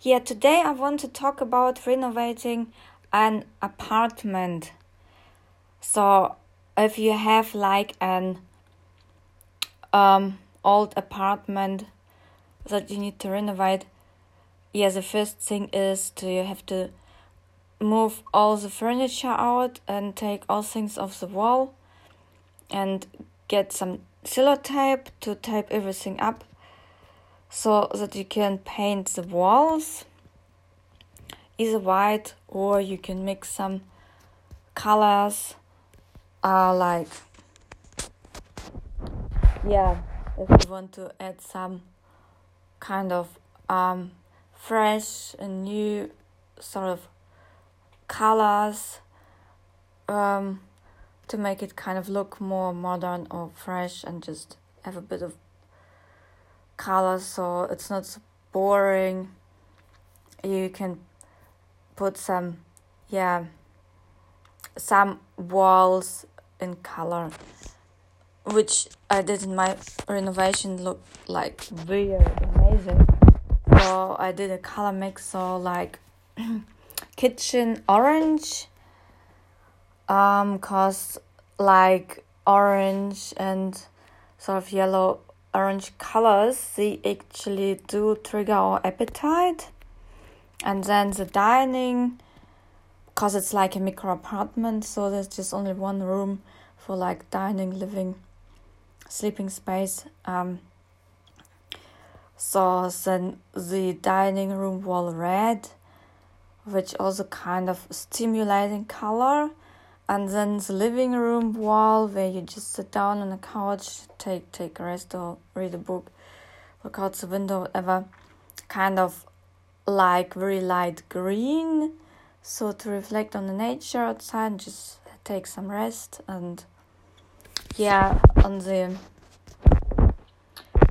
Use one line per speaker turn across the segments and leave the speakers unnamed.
Yeah, today I want to talk about renovating an apartment. So, if you have like an um old apartment that you need to renovate, yeah, the first thing is to you have to move all the furniture out and take all things off the wall and get some sellotape to tape everything up so that you can paint the walls. Either white or you can mix some colors uh, like yeah if you want to add some kind of um, fresh and new sort of colors um, to make it kind of look more modern or fresh and just have a bit of color so it's not so boring. You can put some yeah some walls in color which I did in my renovation look like weird amazing. So I did a color mix so like kitchen orange um cause like orange and sort of yellow orange colors they actually do trigger our appetite. And then the dining because it's like a micro apartment so there's just only one room for like dining living sleeping space um so then the dining room wall red which also kind of stimulating color and then the living room wall where you just sit down on a couch take take a rest or read a book look out the window whatever. Kind of like very light green. So to reflect on the nature outside just take some rest and yeah on the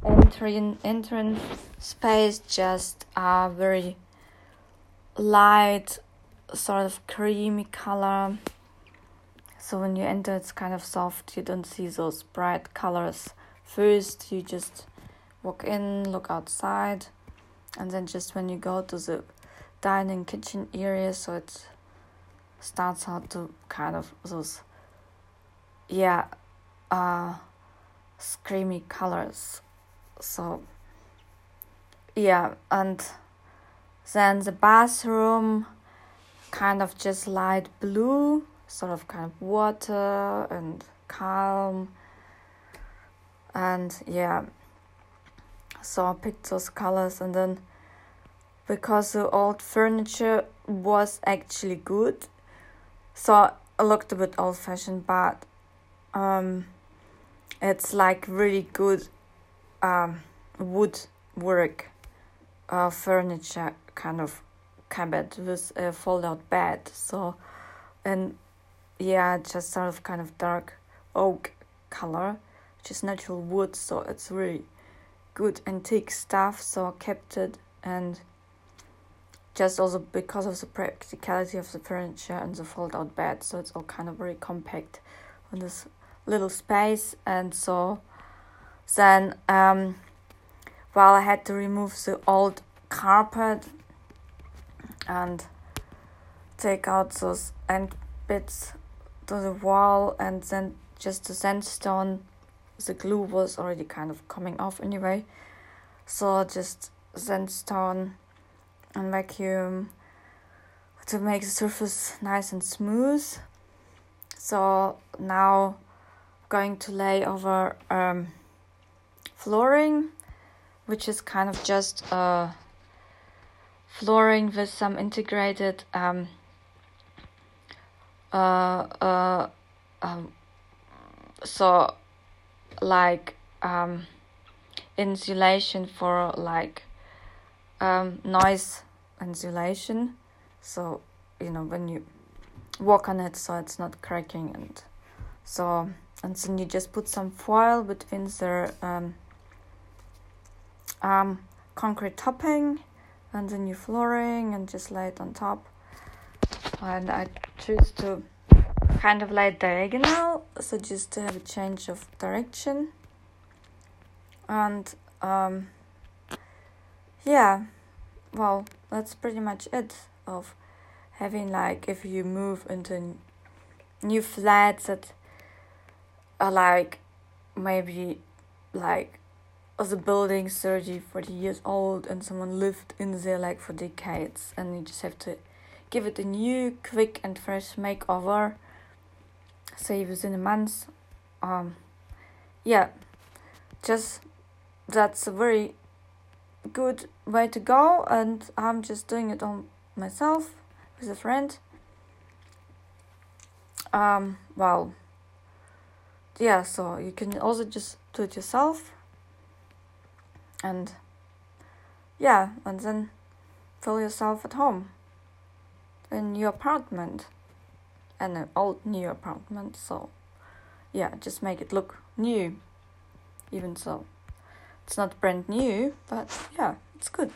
entering entrance space just a very light sort of creamy color so when you enter it's kind of soft. You don't see those bright colors. First you just walk in look outside and then just when you go to the dining kitchen area so it starts out to kind of those yeah uh screamy colors. So yeah and then the bathroom kind of just light blue sort of kind of water and calm. And yeah so I picked those colors. And then because the old furniture was actually good so I looked a bit old fashioned but um it's like really good um wood work uh furniture kind of cupboard with a fold out bed. So and yeah just sort of kind of dark oak color which is natural wood so it's really good antique stuff so I kept it. And just also because of the practicality of the furniture and the fold out bed so it's all kind of very compact on this little space. And so then um well I had to remove the old carpet and take out those end bits to the wall and then just the sandstone the glue was already kind of coming off anyway. So just sandstone and vacuum to make the surface nice and smooth. So now going to lay over um, flooring which is kind of just uh, flooring with some integrated um, uh, uh, um, so like um, insulation for like um, noise insulation. So you know when you walk on it so it's not cracking and so and then you just put some foil between the um, um, concrete topping and then you flooring and just lay it on top and I choose to kind of lay diagonal so just to have a change of direction. And um, yeah well that's pretty much it of having like if you move into new flats that are like maybe like as a building 30 40 years old and someone lived in there like for decades and you just have to give it a new quick and fresh makeover. Say within a month. Um yeah. Just that's a very good way to go and i'm just doing it on myself with a friend. Um well yeah so you can also just do it yourself. And yeah and then feel yourself at home in new apartment and an old new apartment so yeah just make it look new even so. It's not brand new but yeah it's good